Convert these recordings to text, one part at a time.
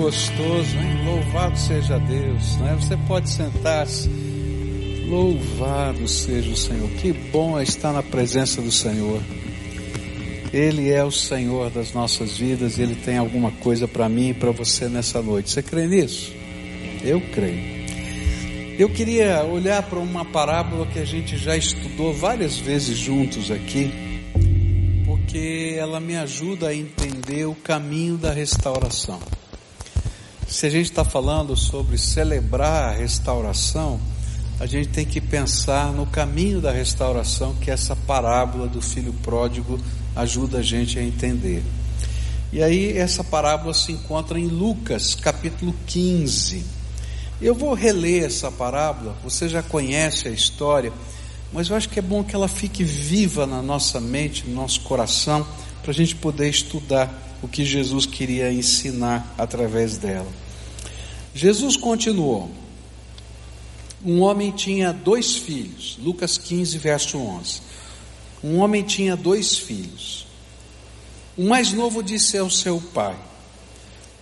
gostoso, hein? Louvado seja Deus, né? Você pode sentar-se. Louvado seja o Senhor. Que bom é estar na presença do Senhor. Ele é o Senhor das nossas vidas Ele tem alguma coisa para mim e para você nessa noite. Você crê nisso? Eu creio. Eu queria olhar para uma parábola que a gente já estudou várias vezes juntos aqui, porque ela me ajuda a entender o caminho da restauração. Se a gente está falando sobre celebrar a restauração, a gente tem que pensar no caminho da restauração que essa parábola do filho pródigo ajuda a gente a entender. E aí essa parábola se encontra em Lucas, capítulo 15. Eu vou reler essa parábola, você já conhece a história, mas eu acho que é bom que ela fique viva na nossa mente, no nosso coração, para a gente poder estudar o que Jesus queria ensinar através dela. Jesus continuou. Um homem tinha dois filhos, Lucas 15, verso 11. Um homem tinha dois filhos. O mais novo disse ao seu pai: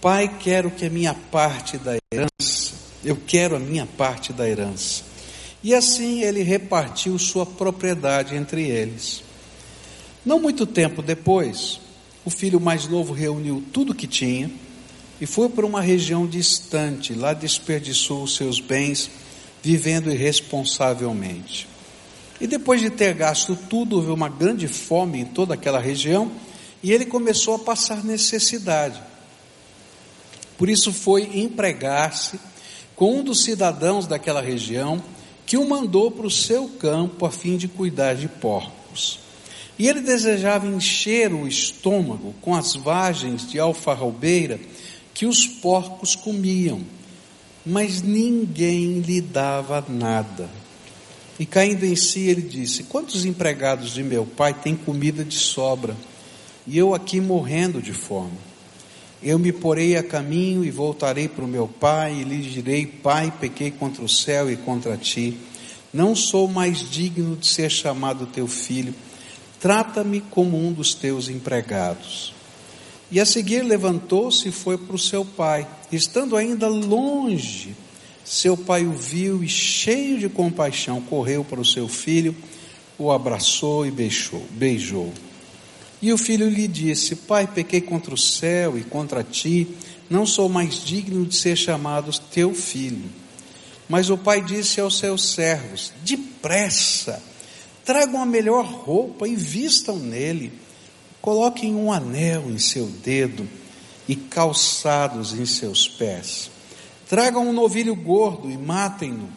Pai, quero que a minha parte da herança, eu quero a minha parte da herança. E assim ele repartiu sua propriedade entre eles. Não muito tempo depois, o filho mais novo reuniu tudo que tinha e foi para uma região distante. Lá desperdiçou os seus bens, vivendo irresponsavelmente. E depois de ter gasto tudo, houve uma grande fome em toda aquela região e ele começou a passar necessidade. Por isso foi empregar-se com um dos cidadãos daquela região que o mandou para o seu campo a fim de cuidar de porcos. E ele desejava encher o estômago com as vagens de alfarrobeira que os porcos comiam, mas ninguém lhe dava nada. E caindo em si, ele disse: Quantos empregados de meu pai têm comida de sobra, e eu aqui morrendo de fome? Eu me porei a caminho e voltarei para o meu pai, e lhe direi: Pai, pequei contra o céu e contra ti. Não sou mais digno de ser chamado teu filho Trata-me como um dos teus empregados. E a seguir levantou-se e foi para o seu pai. Estando ainda longe, seu pai o viu e, cheio de compaixão, correu para o seu filho, o abraçou e beijou. beijou. E o filho lhe disse: Pai, pequei contra o céu e contra ti, não sou mais digno de ser chamado teu filho. Mas o pai disse aos seus servos: Depressa, Tragam a melhor roupa e vistam nele. Coloquem um anel em seu dedo e calçados em seus pés. Tragam um novilho gordo e matem-no.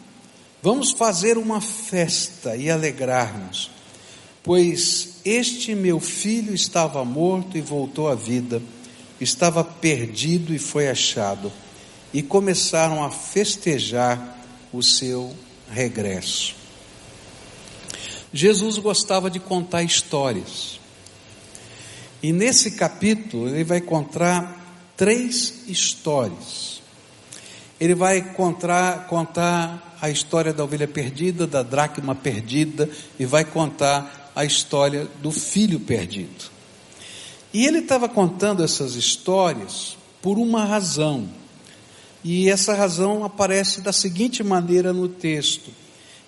Vamos fazer uma festa e alegrar-nos, pois este meu filho estava morto e voltou à vida, estava perdido e foi achado. E começaram a festejar o seu regresso. Jesus gostava de contar histórias. E nesse capítulo ele vai contar três histórias. Ele vai contar, contar a história da ovelha perdida, da dracma perdida, e vai contar a história do filho perdido. E ele estava contando essas histórias por uma razão. E essa razão aparece da seguinte maneira no texto: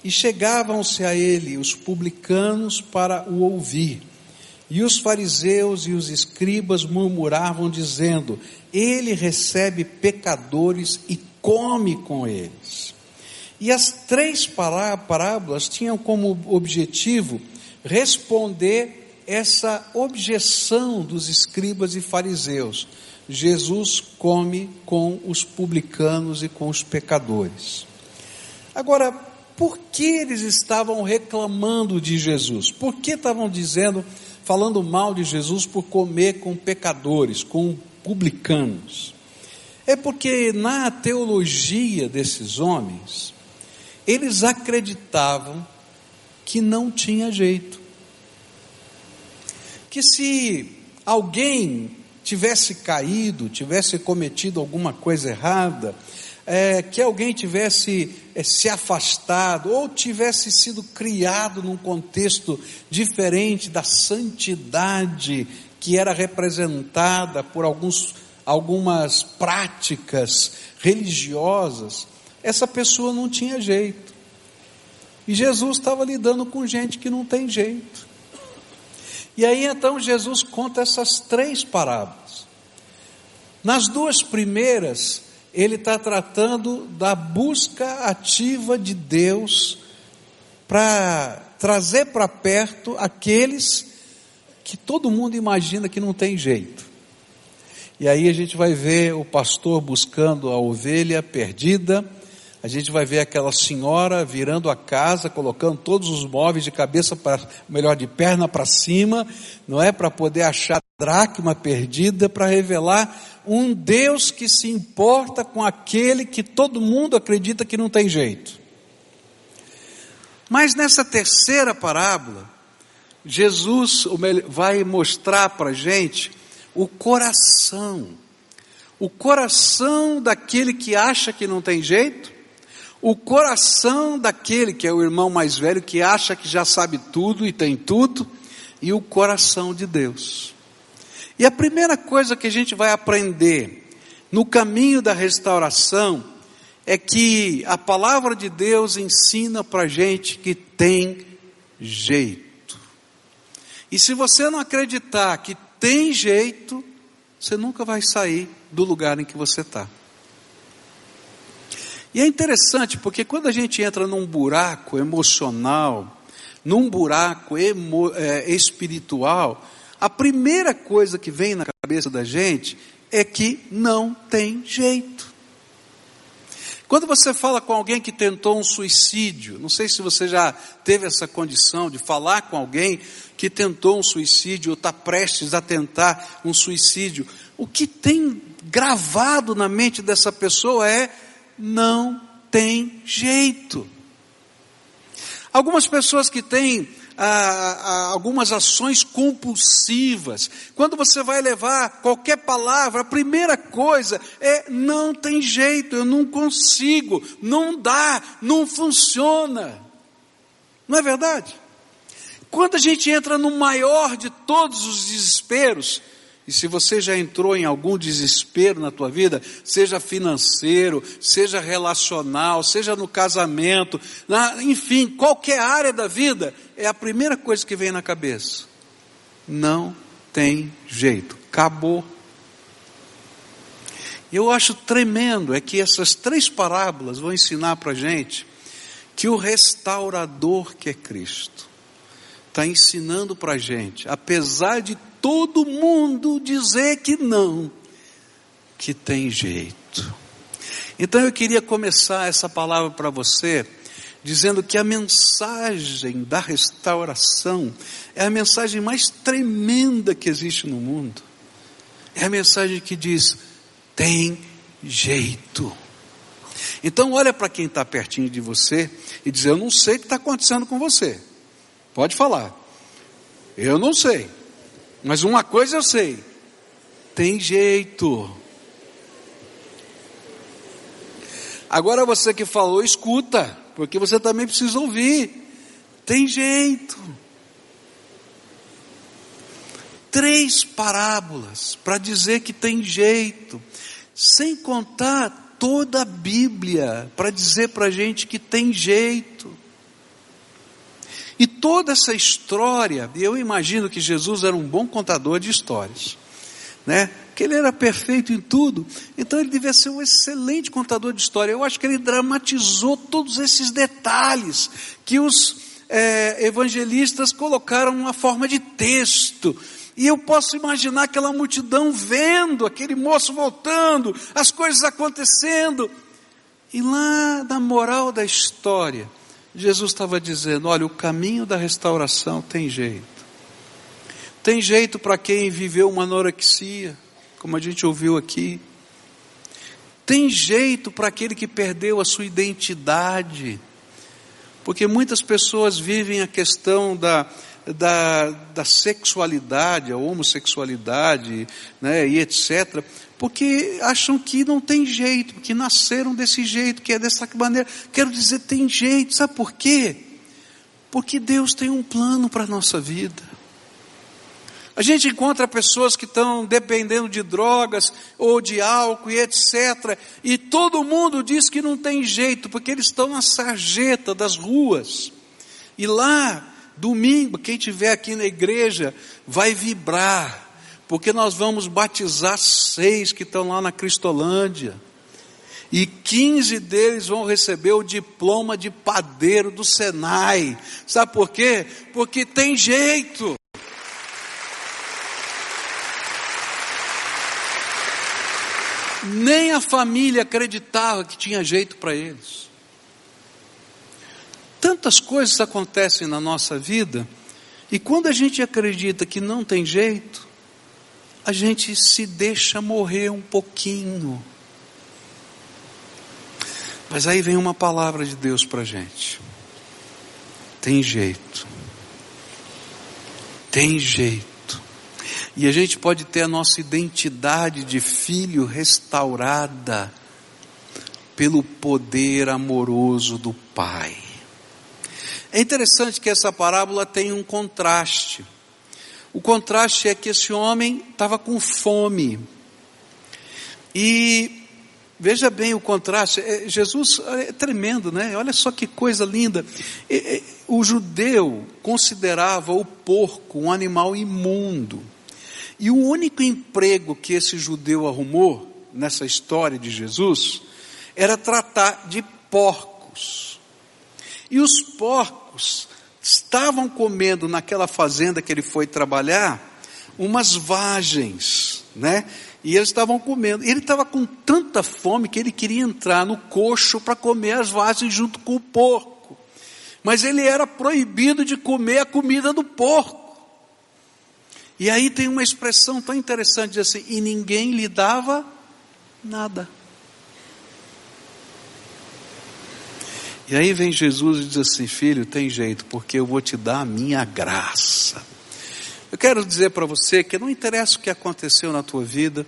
e chegavam-se a ele os publicanos para o ouvir. E os fariseus e os escribas murmuravam, dizendo: Ele recebe pecadores e come com eles. E as três parábolas tinham como objetivo responder essa objeção dos escribas e fariseus. Jesus come com os publicanos e com os pecadores. Agora, por que eles estavam reclamando de Jesus? Por que estavam dizendo, falando mal de Jesus por comer com pecadores, com publicanos? É porque na teologia desses homens, eles acreditavam que não tinha jeito. Que se alguém tivesse caído, tivesse cometido alguma coisa errada, é, que alguém tivesse é, se afastado ou tivesse sido criado num contexto diferente da santidade que era representada por alguns algumas práticas religiosas, essa pessoa não tinha jeito. E Jesus estava lidando com gente que não tem jeito. E aí então Jesus conta essas três parábolas. Nas duas primeiras, ele está tratando da busca ativa de Deus para trazer para perto aqueles que todo mundo imagina que não tem jeito. E aí a gente vai ver o pastor buscando a ovelha perdida, a gente vai ver aquela senhora virando a casa, colocando todos os móveis de cabeça para, melhor, de perna para cima, não é? Para poder achar a dracma perdida, para revelar um Deus que se importa com aquele que todo mundo acredita que não tem jeito. Mas nessa terceira parábola, Jesus vai mostrar para a gente o coração, o coração daquele que acha que não tem jeito, o coração daquele que é o irmão mais velho, que acha que já sabe tudo e tem tudo, e o coração de Deus. E a primeira coisa que a gente vai aprender no caminho da restauração é que a palavra de Deus ensina para gente que tem jeito. E se você não acreditar que tem jeito, você nunca vai sair do lugar em que você está. E é interessante porque quando a gente entra num buraco emocional, num buraco emo, é, espiritual, a primeira coisa que vem na cabeça da gente é que não tem jeito. Quando você fala com alguém que tentou um suicídio, não sei se você já teve essa condição de falar com alguém que tentou um suicídio ou está prestes a tentar um suicídio, o que tem gravado na mente dessa pessoa é não tem jeito. Algumas pessoas que têm ah, algumas ações compulsivas, quando você vai levar qualquer palavra, a primeira coisa é: não tem jeito, eu não consigo, não dá, não funciona. Não é verdade? Quando a gente entra no maior de todos os desesperos, e se você já entrou em algum desespero na tua vida, seja financeiro, seja relacional, seja no casamento, na, enfim, qualquer área da vida, é a primeira coisa que vem na cabeça. Não tem jeito, acabou. Eu acho tremendo é que essas três parábolas vão ensinar para gente que o restaurador que é Cristo está ensinando para gente, apesar de todo mundo dizer que não, que tem jeito. Então eu queria começar essa palavra para você, dizendo que a mensagem da restauração é a mensagem mais tremenda que existe no mundo. É a mensagem que diz: tem jeito. Então olha para quem está pertinho de você e diz: Eu não sei o que está acontecendo com você. Pode falar. Eu não sei. Mas uma coisa eu sei: tem jeito. Agora você que falou, escuta, porque você também precisa ouvir. Tem jeito. Três parábolas para dizer que tem jeito, sem contar toda a Bíblia para dizer para a gente que tem jeito. E toda essa história, eu imagino que Jesus era um bom contador de histórias, né? Que ele era perfeito em tudo, então ele devia ser um excelente contador de história. Eu acho que ele dramatizou todos esses detalhes que os é, evangelistas colocaram numa forma de texto. E eu posso imaginar aquela multidão vendo, aquele moço voltando, as coisas acontecendo. E lá na moral da história, Jesus estava dizendo: olha, o caminho da restauração tem jeito. Tem jeito para quem viveu uma anorexia, como a gente ouviu aqui. Tem jeito para aquele que perdeu a sua identidade. Porque muitas pessoas vivem a questão da, da, da sexualidade, a homossexualidade, né, e etc., porque acham que não tem jeito, que nasceram desse jeito, que é dessa maneira. Quero dizer, tem jeito, sabe por quê? Porque Deus tem um plano para a nossa vida. A gente encontra pessoas que estão dependendo de drogas ou de álcool e etc. E todo mundo diz que não tem jeito, porque eles estão na sarjeta das ruas. E lá, domingo, quem estiver aqui na igreja vai vibrar, porque nós vamos batizar seis que estão lá na Cristolândia. E 15 deles vão receber o diploma de padeiro do Senai. Sabe por quê? Porque tem jeito. Nem a família acreditava que tinha jeito para eles. Tantas coisas acontecem na nossa vida, e quando a gente acredita que não tem jeito, a gente se deixa morrer um pouquinho. Mas aí vem uma palavra de Deus para a gente. Tem jeito. Tem jeito. E a gente pode ter a nossa identidade de filho restaurada pelo poder amoroso do Pai. É interessante que essa parábola tem um contraste. O contraste é que esse homem estava com fome. E veja bem o contraste. É, Jesus é tremendo, né? Olha só que coisa linda. O judeu considerava o porco um animal imundo. E o único emprego que esse judeu arrumou nessa história de Jesus era tratar de porcos. E os porcos estavam comendo naquela fazenda que ele foi trabalhar umas vagens, né? E eles estavam comendo. Ele estava com tanta fome que ele queria entrar no coxo para comer as vagens junto com o porco. Mas ele era proibido de comer a comida do porco. E aí tem uma expressão tão interessante assim, e ninguém lhe dava nada. E aí vem Jesus e diz assim: Filho, tem jeito, porque eu vou te dar a minha graça. Eu quero dizer para você que não interessa o que aconteceu na tua vida,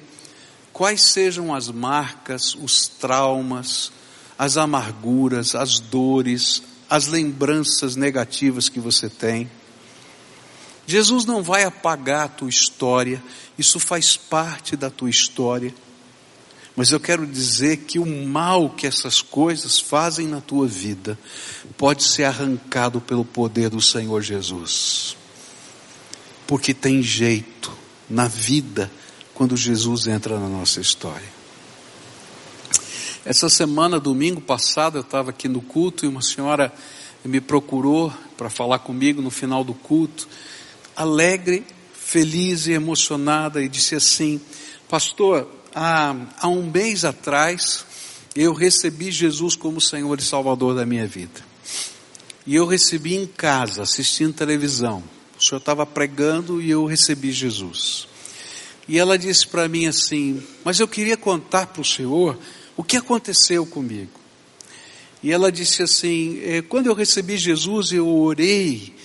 quais sejam as marcas, os traumas, as amarguras, as dores, as lembranças negativas que você tem. Jesus não vai apagar a tua história, isso faz parte da tua história. Mas eu quero dizer que o mal que essas coisas fazem na tua vida pode ser arrancado pelo poder do Senhor Jesus. Porque tem jeito na vida quando Jesus entra na nossa história. Essa semana, domingo passado, eu estava aqui no culto e uma senhora me procurou para falar comigo no final do culto alegre, feliz e emocionada e disse assim: Pastor, há, há um mês atrás eu recebi Jesus como Senhor e Salvador da minha vida. E eu recebi em casa, assistindo televisão. O Senhor estava pregando e eu recebi Jesus. E ela disse para mim assim: Mas eu queria contar para o Senhor o que aconteceu comigo. E ela disse assim: é, Quando eu recebi Jesus, eu orei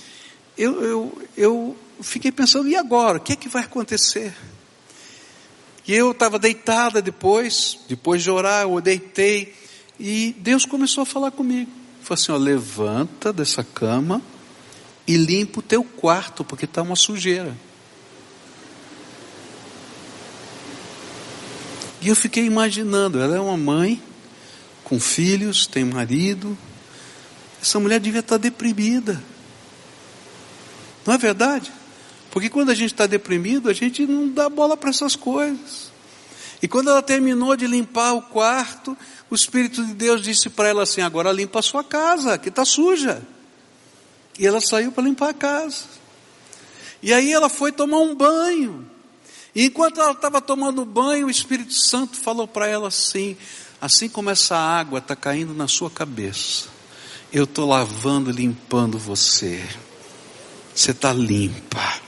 eu, eu, eu fiquei pensando, e agora? O que é que vai acontecer? E eu estava deitada depois, depois de orar, eu deitei, e Deus começou a falar comigo. Falou assim: ó, levanta dessa cama e limpa o teu quarto, porque está uma sujeira. E eu fiquei imaginando, ela é uma mãe, com filhos, tem marido. Essa mulher devia estar tá deprimida. Não é verdade? Porque quando a gente está deprimido, a gente não dá bola para essas coisas. E quando ela terminou de limpar o quarto, o Espírito de Deus disse para ela assim: agora limpa a sua casa, que está suja. E ela saiu para limpar a casa. E aí ela foi tomar um banho. E enquanto ela estava tomando banho, o Espírito Santo falou para ela assim: assim como essa água está caindo na sua cabeça, eu estou lavando, limpando você você está limpa.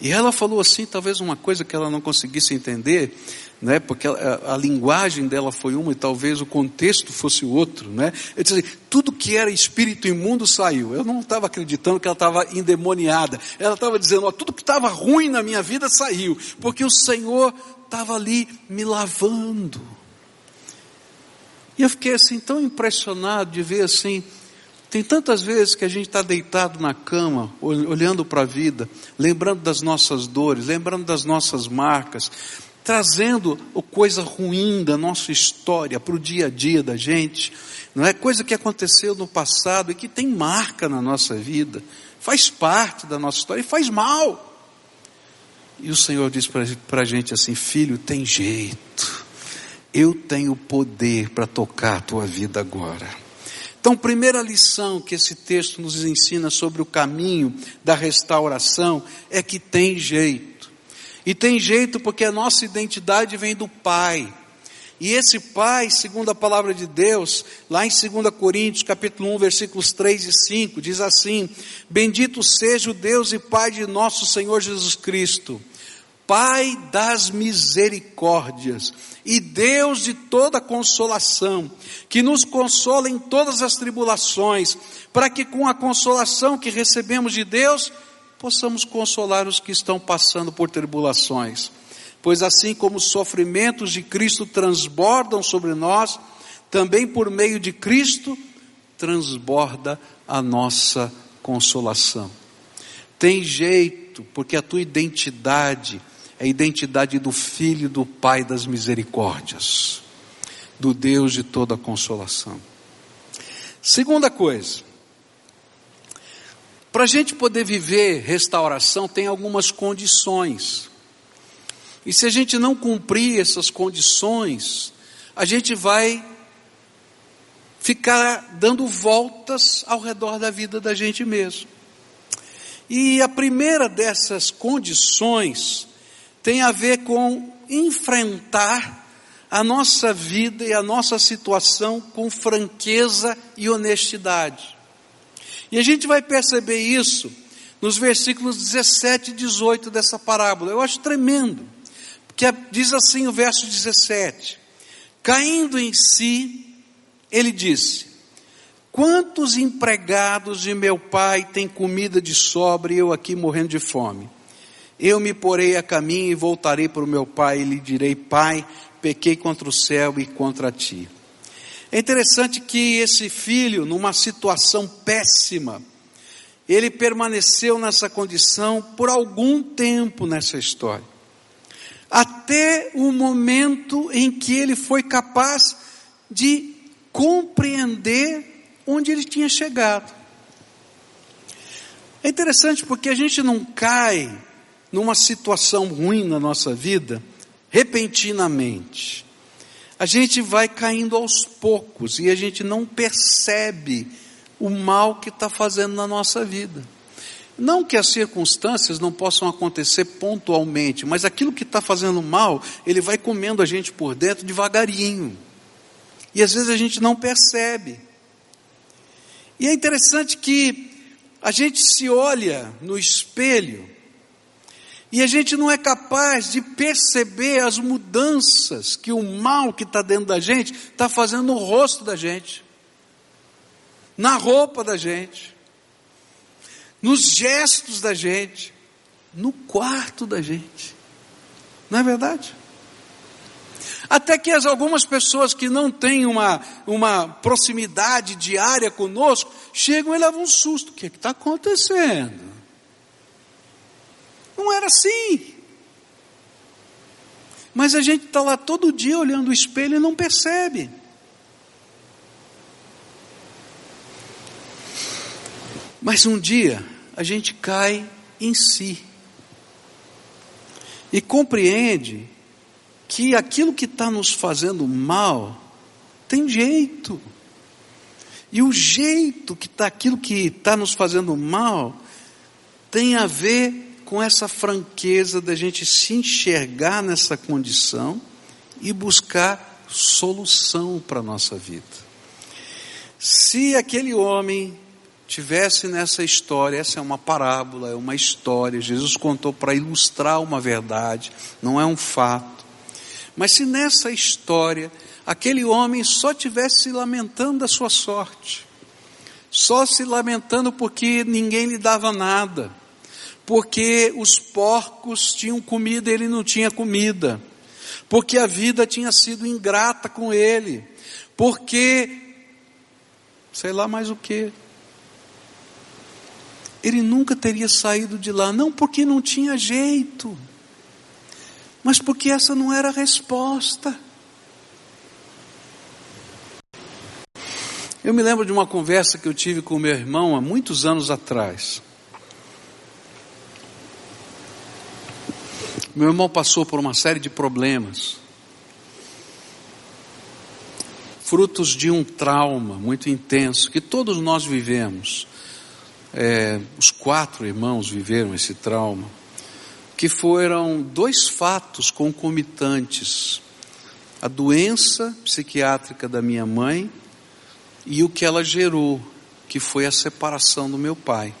E ela falou assim, talvez uma coisa que ela não conseguisse entender, né? Porque a, a, linguagem dela foi uma e talvez o contexto fosse outro, né? Eu disse assim, tudo que era espírito imundo saiu. Eu não estava acreditando que ela estava endemoniada. Ela estava dizendo, ó, tudo que estava ruim na minha vida saiu, porque o Senhor estava ali me lavando. E eu fiquei assim tão impressionado de ver assim Tem tantas vezes que a gente está deitado na cama, olhando para a vida, lembrando das nossas dores, lembrando das nossas marcas, trazendo coisa ruim da nossa história para o dia a dia da gente, não é coisa que aconteceu no passado e que tem marca na nossa vida, faz parte da nossa história e faz mal. E o Senhor diz para a gente assim: filho, tem jeito, eu tenho poder para tocar a tua vida agora. Então, primeira lição que esse texto nos ensina sobre o caminho da restauração é que tem jeito. E tem jeito porque a nossa identidade vem do Pai. E esse Pai, segundo a palavra de Deus, lá em 2 Coríntios, capítulo 1, versículos 3 e 5, diz assim: Bendito seja o Deus e Pai de nosso Senhor Jesus Cristo, Pai das misericórdias e Deus de toda consolação, que nos consola em todas as tribulações, para que com a consolação que recebemos de Deus, possamos consolar os que estão passando por tribulações Pois assim como os sofrimentos de Cristo transbordam sobre nós, também por meio de Cristo transborda a nossa consolação. Tem jeito, porque a tua identidade é a identidade do Filho do Pai das misericórdias, do Deus de toda consolação. Segunda coisa, para a gente poder viver restauração, tem algumas condições. E se a gente não cumprir essas condições, a gente vai ficar dando voltas ao redor da vida da gente mesmo. E a primeira dessas condições tem a ver com enfrentar a nossa vida e a nossa situação com franqueza e honestidade. E a gente vai perceber isso nos versículos 17 e 18 dessa parábola. Eu acho tremendo que é, diz assim o verso 17: Caindo em si, ele disse: Quantos empregados de meu pai têm comida de sobra e eu aqui morrendo de fome? Eu me porei a caminho e voltarei para o meu pai e lhe direi: Pai, pequei contra o céu e contra ti. É interessante que esse filho, numa situação péssima, ele permaneceu nessa condição por algum tempo nessa história até o momento em que ele foi capaz de compreender onde ele tinha chegado. É interessante porque a gente não cai numa situação ruim na nossa vida repentinamente. A gente vai caindo aos poucos e a gente não percebe o mal que está fazendo na nossa vida. Não que as circunstâncias não possam acontecer pontualmente, mas aquilo que está fazendo mal, ele vai comendo a gente por dentro devagarinho. E às vezes a gente não percebe. E é interessante que a gente se olha no espelho e a gente não é capaz de perceber as mudanças que o mal que está dentro da gente está fazendo no rosto da gente, na roupa da gente nos gestos da gente, no quarto da gente. Não é verdade? Até que as algumas pessoas que não têm uma, uma proximidade diária conosco, chegam e levam um susto. O que é está acontecendo? Não era assim. Mas a gente está lá todo dia olhando o espelho e não percebe. Mas um dia, a gente cai em si e compreende que aquilo que está nos fazendo mal tem jeito. E o jeito que está, aquilo que está nos fazendo mal, tem a ver com essa franqueza da gente se enxergar nessa condição e buscar solução para a nossa vida. Se aquele homem tivesse nessa história, essa é uma parábola, é uma história, Jesus contou para ilustrar uma verdade, não é um fato. Mas se nessa história aquele homem só tivesse se lamentando da sua sorte, só se lamentando porque ninguém lhe dava nada, porque os porcos tinham comida e ele não tinha comida, porque a vida tinha sido ingrata com ele, porque sei lá mais o que, ele nunca teria saído de lá, não porque não tinha jeito, mas porque essa não era a resposta. Eu me lembro de uma conversa que eu tive com meu irmão há muitos anos atrás. Meu irmão passou por uma série de problemas, frutos de um trauma muito intenso que todos nós vivemos. É, os quatro irmãos viveram esse trauma, que foram dois fatos concomitantes: a doença psiquiátrica da minha mãe e o que ela gerou, que foi a separação do meu pai.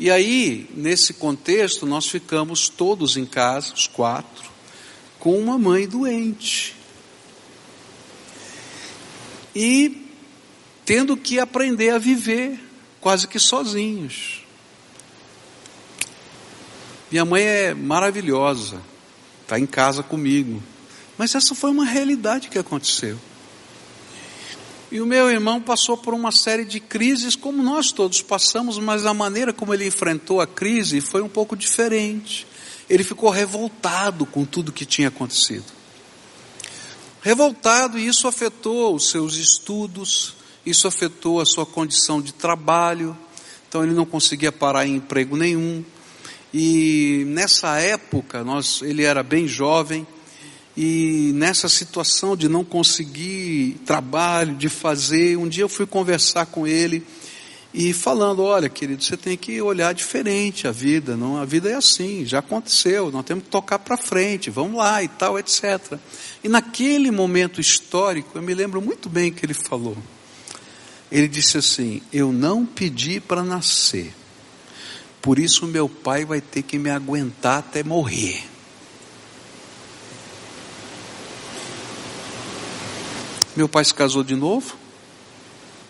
E aí, nesse contexto, nós ficamos todos em casa, os quatro, com uma mãe doente. E tendo que aprender a viver quase que sozinhos. Minha mãe é maravilhosa, está em casa comigo. Mas essa foi uma realidade que aconteceu. E o meu irmão passou por uma série de crises, como nós todos passamos, mas a maneira como ele enfrentou a crise foi um pouco diferente. Ele ficou revoltado com tudo que tinha acontecido. Revoltado, e isso afetou os seus estudos, isso afetou a sua condição de trabalho, então ele não conseguia parar em emprego nenhum. E nessa época, nós, ele era bem jovem, e nessa situação de não conseguir trabalho, de fazer, um dia eu fui conversar com ele e falando, olha, querido, você tem que olhar diferente a vida, não, a vida é assim, já aconteceu, nós temos que tocar para frente, vamos lá e tal, etc. E naquele momento histórico, eu me lembro muito bem que ele falou. Ele disse assim: "Eu não pedi para nascer. Por isso meu pai vai ter que me aguentar até morrer." Meu pai se casou de novo,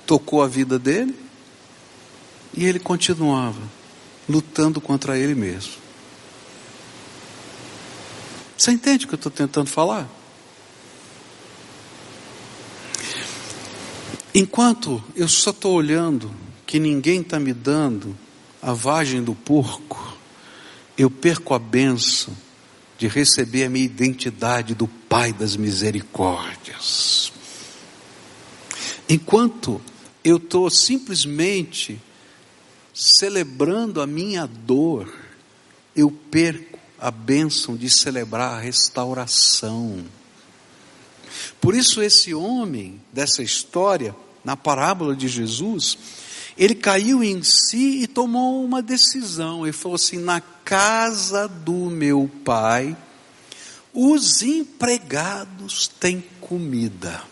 tocou a vida dele, e ele continuava lutando contra ele mesmo. Você entende o que eu estou tentando falar? Enquanto eu só estou olhando que ninguém está me dando a vagem do porco, eu perco a benção de receber a minha identidade do Pai das misericórdias. Enquanto eu estou simplesmente celebrando a minha dor, eu perco a bênção de celebrar a restauração. Por isso, esse homem dessa história, na parábola de Jesus, ele caiu em si e tomou uma decisão. Ele falou assim: na casa do meu pai, os empregados têm comida.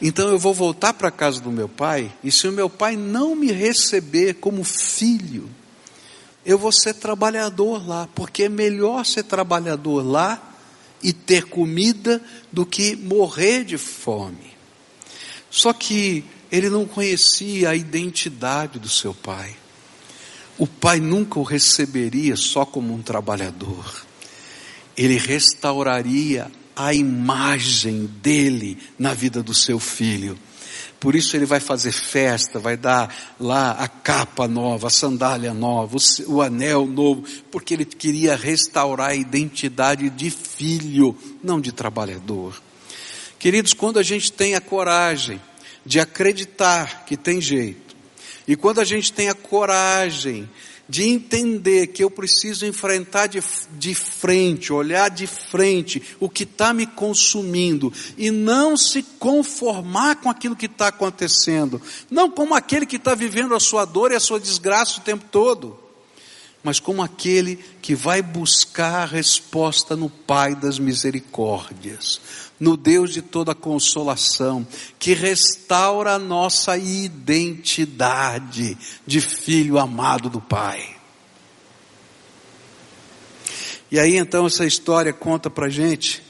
Então eu vou voltar para a casa do meu pai, e se o meu pai não me receber como filho, eu vou ser trabalhador lá, porque é melhor ser trabalhador lá e ter comida do que morrer de fome. Só que ele não conhecia a identidade do seu pai. O pai nunca o receberia só como um trabalhador. Ele restauraria a imagem dele na vida do seu filho. Por isso ele vai fazer festa, vai dar lá a capa nova, a sandália nova, o, anel novo, porque ele queria restaurar a identidade de filho, não de trabalhador. Queridos, quando a gente tem a coragem de acreditar que tem jeito, e quando a gente tem a coragem de entender que eu preciso enfrentar de, de frente, olhar de frente o que está me consumindo e não se conformar com aquilo que está acontecendo, não como aquele que está vivendo a sua dor e a sua desgraça o tempo todo, mas como aquele que vai buscar a resposta no Pai das misericórdias, no Deus de toda consolação, que restaura a nossa identidade de filho amado do Pai. E aí então essa história conta para gente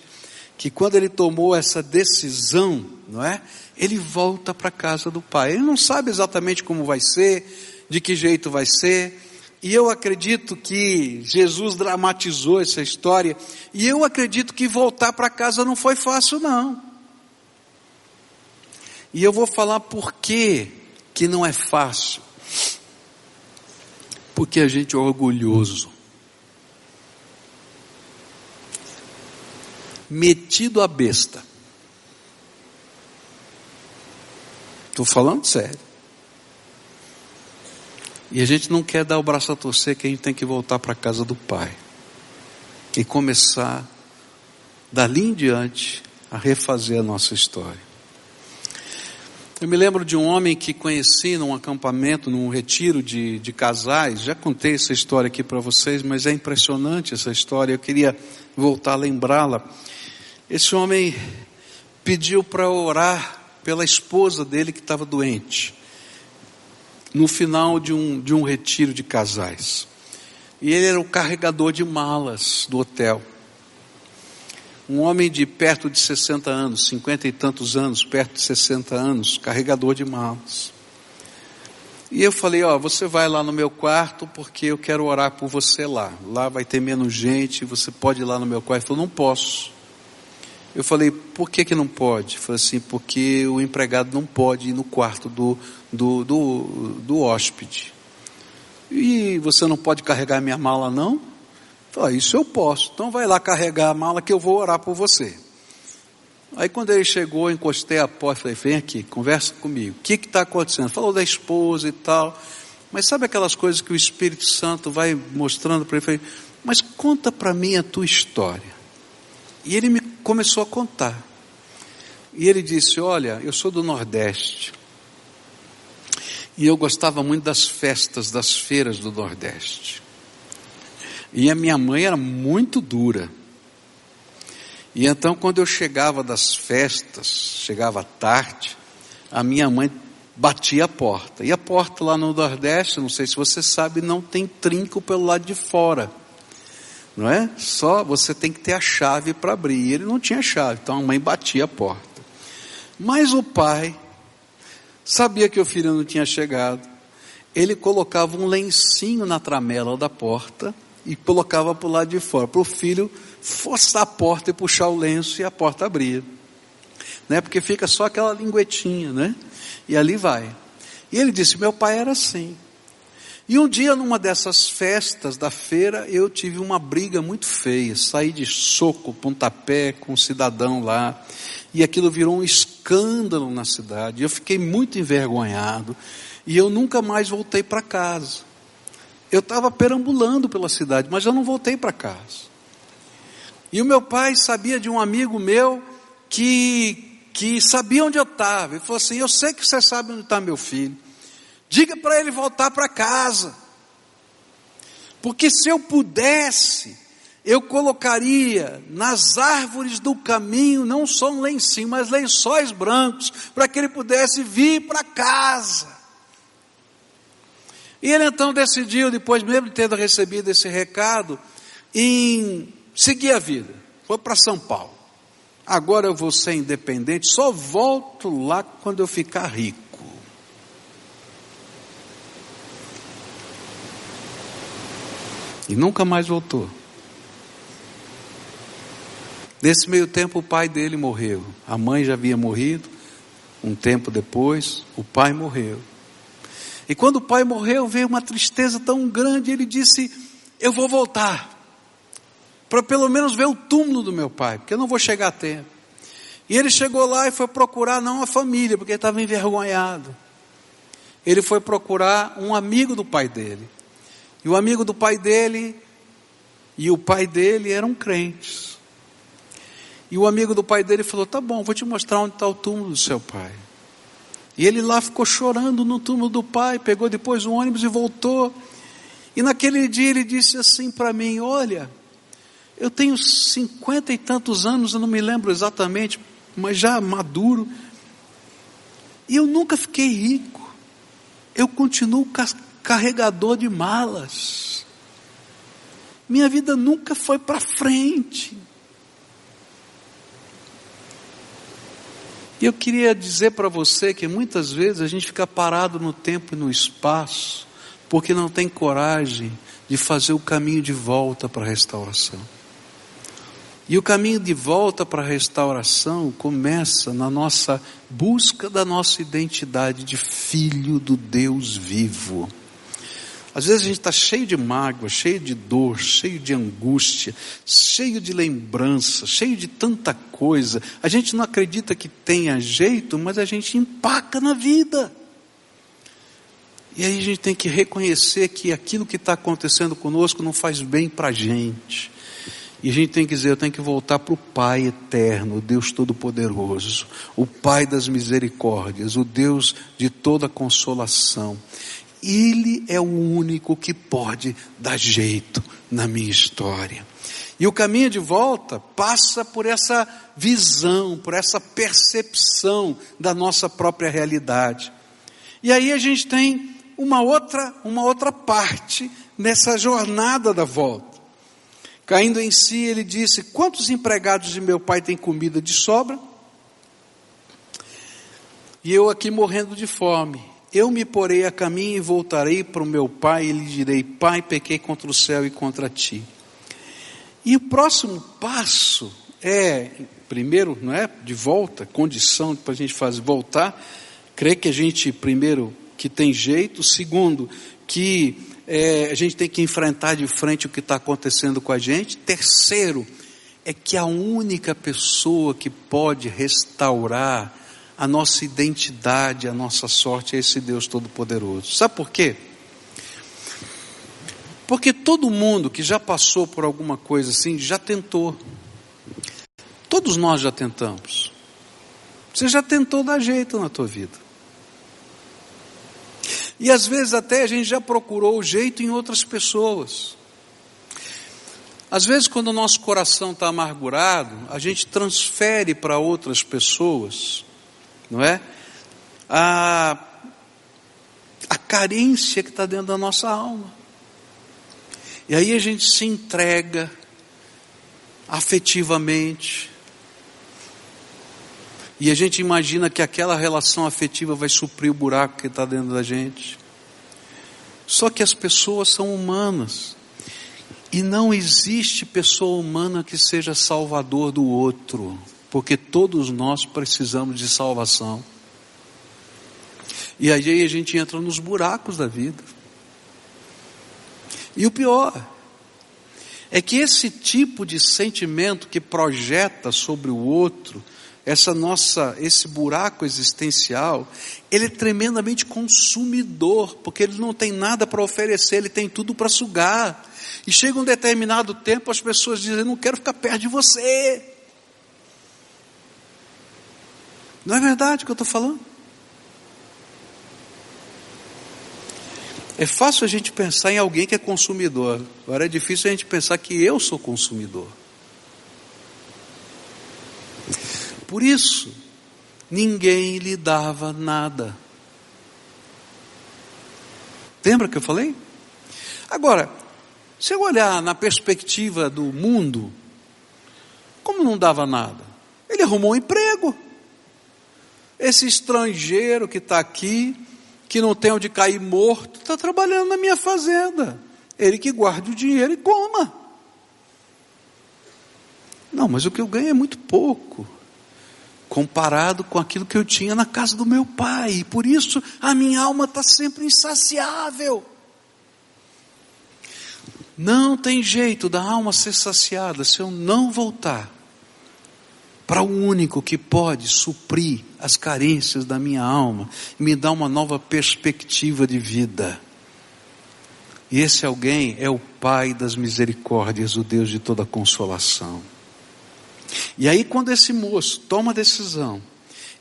que quando ele tomou essa decisão, não é? Ele volta para casa do Pai. Ele não sabe exatamente como vai ser, de que jeito vai ser, e eu acredito que Jesus dramatizou essa história, e eu acredito que voltar para casa não foi fácil não. E eu vou falar por que que não é fácil. Porque a gente é orgulhoso. Metido a besta. Estou falando sério. E a gente não quer dar o braço a torcer que a gente tem que voltar para a casa do Pai. E começar, dali em diante, a refazer a nossa história. Eu me lembro de um homem que conheci num acampamento, num retiro de, de casais. Já contei essa história aqui para vocês, mas é impressionante essa história. Eu queria voltar a lembrá-la. Esse homem pediu para orar pela esposa dele que estava doente, no final de um, de um retiro de casais. E ele era o carregador de malas do hotel um homem de perto de 60 anos, 50 e tantos anos, perto de 60 anos, carregador de malas. E eu falei, ó, você vai lá no meu quarto porque eu quero orar por você lá. Lá vai ter menos gente, você pode ir lá no meu quarto. Ele falou, não posso. Eu falei, por que que não pode? Falou assim, porque o empregado não pode ir no quarto do, do, do, do hóspede. E você não pode carregar minha mala não? Falei, isso eu posso. Então vai lá carregar a mala que eu vou orar por você. Aí quando ele chegou, eu encostei a porta, falei, vem aqui, conversa comigo. O que está acontecendo? Falou da esposa e tal. Mas sabe aquelas coisas que o Espírito Santo vai mostrando para ele? Falei, mas conta para mim a tua história. E ele me começou a contar. E ele disse, olha, eu sou do Nordeste. E eu gostava muito das festas, das feiras do Nordeste. E a minha mãe era muito dura. E então, quando eu chegava das festas, chegava tarde, a minha mãe batia a porta. E a porta lá no Nordeste, não sei se você sabe, não tem trinco pelo lado de fora. Não é? Só você tem que ter a chave para abrir. Ele não tinha chave, então a mãe batia a porta. Mas o pai sabia que o filho não tinha chegado. Ele colocava um lencinho na tramela da porta e colocava para o lado de fora, para o filho forçar a porta e puxar o lenço e a porta abria. Né? Porque fica só aquela linguetinha, né? E ali vai. E ele disse: Meu pai era assim. E um dia, numa dessas festas da feira, eu tive uma briga muito feia. Saí de soco, pontapé com um cidadão lá. E aquilo virou um escândalo na cidade. Eu fiquei muito envergonhado. E eu nunca mais voltei para casa. Eu estava perambulando pela cidade, mas eu não voltei para casa. E o meu pai sabia de um amigo meu que, que sabia onde eu estava. Ele falou assim: Eu sei que você sabe onde está meu filho. Diga para ele voltar para casa. Porque se eu pudesse, eu colocaria nas árvores do caminho não só um lencinho, mas lençóis brancos, para que ele pudesse vir para casa. E ele então decidiu, depois mesmo de ter recebido esse recado, em seguir a vida. Foi para São Paulo. Agora eu vou ser independente, só volto lá quando eu ficar rico. E nunca mais voltou. Nesse meio tempo, o pai dele morreu. A mãe já havia morrido. Um tempo depois, o pai morreu. E quando o pai morreu, veio uma tristeza tão grande, ele disse: Eu vou voltar, para pelo menos ver o túmulo do meu pai, porque eu não vou chegar a tempo. E ele chegou lá e foi procurar não a família, porque ele estava envergonhado. Ele foi procurar um amigo do pai dele. E o amigo do pai dele e o pai dele eram crentes. E o amigo do pai dele falou: Tá bom, vou te mostrar onde está o túmulo do seu pai. E ele lá ficou chorando no túmulo do pai, pegou depois o ônibus e voltou. E naquele dia ele disse assim para mim: Olha, eu tenho cinquenta e tantos anos, eu não me lembro exatamente, mas já maduro, e eu nunca fiquei rico. Eu continuo carregador de malas. Minha vida nunca foi para frente. E eu queria dizer para você que muitas vezes a gente fica parado no tempo e no espaço, porque não tem coragem de fazer o caminho de volta para a restauração. E o caminho de volta para a restauração começa na nossa busca da nossa identidade de filho do Deus vivo. Às vezes a gente está cheio de mágoa, cheio de dor, cheio de angústia, cheio de lembrança, cheio de tanta coisa. A gente não acredita que tenha jeito, mas a gente empaca na vida. E aí a gente tem que reconhecer que aquilo que está acontecendo conosco não faz bem para a gente. E a gente tem que dizer, eu tenho que voltar para o Pai eterno, o Deus Todo-Poderoso, o Pai das misericórdias, o Deus de toda consolação. Ele é o único que pode dar jeito na minha história. E o caminho de volta passa por essa visão, por essa percepção da nossa própria realidade. E aí a gente tem uma outra, uma outra parte nessa jornada da volta. Caindo em si, ele disse: Quantos empregados de meu pai têm comida de sobra? E eu aqui morrendo de fome. Eu me porei a caminho e voltarei para o meu pai e lhe direi: Pai, pequei contra o céu e contra ti. E o próximo passo é, primeiro, não é? De volta, condição para a gente fazer voltar. Crer que a gente, primeiro, que tem jeito. Segundo, que é, a gente tem que enfrentar de frente o que está acontecendo com a gente. Terceiro, é que a única pessoa que pode restaurar a nossa identidade, a nossa sorte é esse Deus Todo-Poderoso. Sabe por quê? Porque todo mundo que já passou por alguma coisa assim já tentou. Todos nós já tentamos. Você já tentou dar jeito na tua vida. E às vezes até a gente já procurou o jeito em outras pessoas. Às vezes, quando o nosso coração está amargurado, a gente transfere para outras pessoas, não é? A, a carência que está dentro da nossa alma. E aí a gente se entrega afetivamente, e a gente imagina que aquela relação afetiva vai suprir o buraco que está dentro da gente. Só que as pessoas são humanas. E não existe pessoa humana que seja salvador do outro, porque todos nós precisamos de salvação. E aí a gente entra nos buracos da vida. E o pior é que esse tipo de sentimento que projeta sobre o outro essa nossa, esse buraco existencial, ele é tremendamente consumidor, porque ele não tem nada para oferecer, ele tem tudo para sugar. E chega um determinado tempo, as pessoas dizem: Não quero ficar perto de você. Não é verdade o que eu estou falando? É fácil a gente pensar em alguém que é consumidor, agora é difícil a gente pensar que eu sou consumidor. Por isso, ninguém lhe dava nada. Lembra que eu falei? Agora, se eu olhar na perspectiva do mundo, como não dava nada? Ele arrumou um emprego. Esse estrangeiro que está aqui, que não tem onde cair morto, está trabalhando na minha fazenda. Ele que guarde o dinheiro e coma. Não, mas o que eu ganho é muito pouco comparado com aquilo que eu tinha na casa do meu pai. E por isso a minha alma está sempre insaciável. Não tem jeito da alma ser saciada se eu não voltar para o único que pode suprir as carências da minha alma e me dar uma nova perspectiva de vida. E esse alguém é o Pai das misericórdias, o Deus de toda consolação. E aí, quando esse moço toma a decisão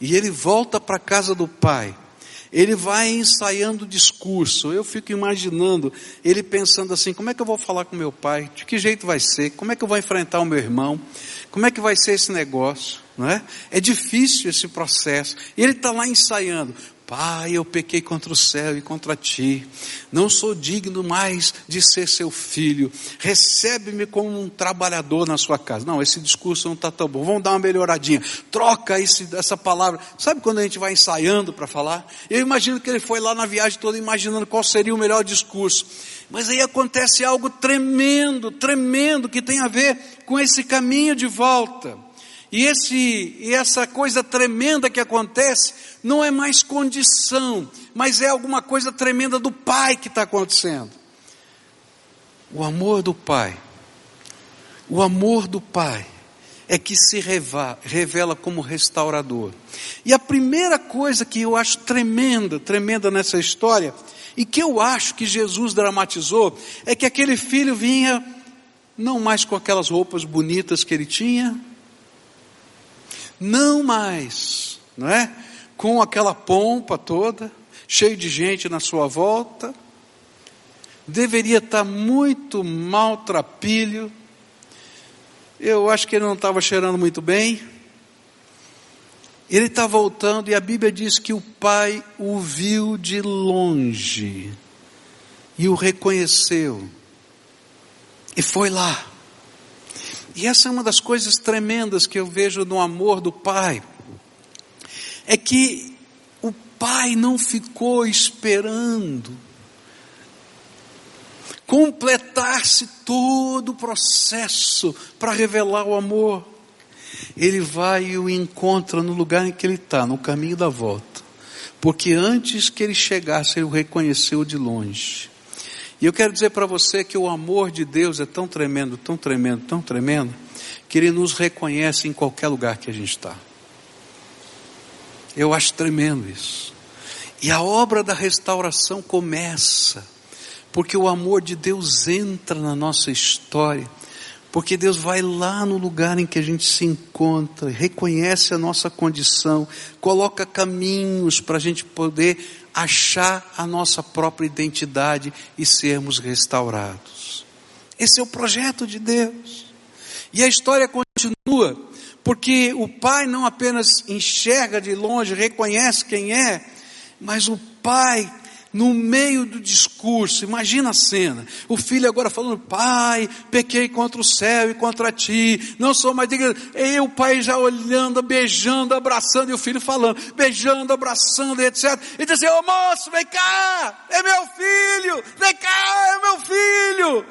e ele volta para a casa do pai, ele vai ensaiando o discurso. Eu fico imaginando ele pensando assim: como é que eu vou falar com meu pai? De que jeito vai ser? Como é que eu vou enfrentar o meu irmão? Como é que vai ser esse negócio? Não é? é difícil esse processo. E ele está lá ensaiando. Pai, eu pequei contra o céu e contra ti. Não sou digno mais de ser seu filho. Recebe-me como um trabalhador na sua casa. Não, esse discurso não está tão bom. Vamos dar uma melhoradinha. Troca esse, essa palavra. Sabe quando a gente vai ensaiando para falar? Eu imagino que ele foi lá na viagem toda imaginando qual seria o melhor discurso. Mas aí acontece algo tremendo, tremendo, que tem a ver com esse caminho de volta. E, esse, e essa coisa tremenda que acontece não é mais condição, mas é alguma coisa tremenda do Pai que está acontecendo. O amor do Pai. O amor do Pai é que se revela como restaurador. E a primeira coisa que eu acho tremenda, tremenda nessa história, e que eu acho que Jesus dramatizou, é que aquele filho vinha não mais com aquelas roupas bonitas que ele tinha, não mais, não é? Com aquela pompa toda, cheio de gente na sua volta, deveria estar muito maltrapilho, eu acho que ele não estava cheirando muito bem. Ele está voltando e a Bíblia diz que o pai o viu de longe e o reconheceu e foi lá. E essa é uma das coisas tremendas que eu vejo no amor do pai. É que o pai não ficou esperando completar-se todo o processo para revelar o amor. Ele vai e o encontra no lugar em que ele está, no caminho da volta. Porque antes que ele chegasse, ele o reconheceu de longe. E eu quero dizer para você que o amor de Deus é tão tremendo, tão tremendo, tão tremendo, que ele nos reconhece em qualquer lugar que a gente está. Eu acho tremendo isso. E a obra da restauração começa porque o amor de Deus entra na nossa história, porque Deus vai lá no lugar em que a gente se encontra, reconhece a nossa condição, coloca caminhos para a gente poder achar a nossa própria identidade e sermos restaurados. Esse é o projeto de Deus. E a história continua, porque o pai não apenas enxerga de longe, reconhece quem é, mas o pai no meio do discurso, imagina a cena, o filho agora falando, pai, pequei contra o céu e contra ti, não sou mais digno, e o pai já olhando, beijando, abraçando, e o filho falando, beijando, abraçando, etc, e diz assim, ô moço, vem cá, é meu filho, vem cá, é meu filho,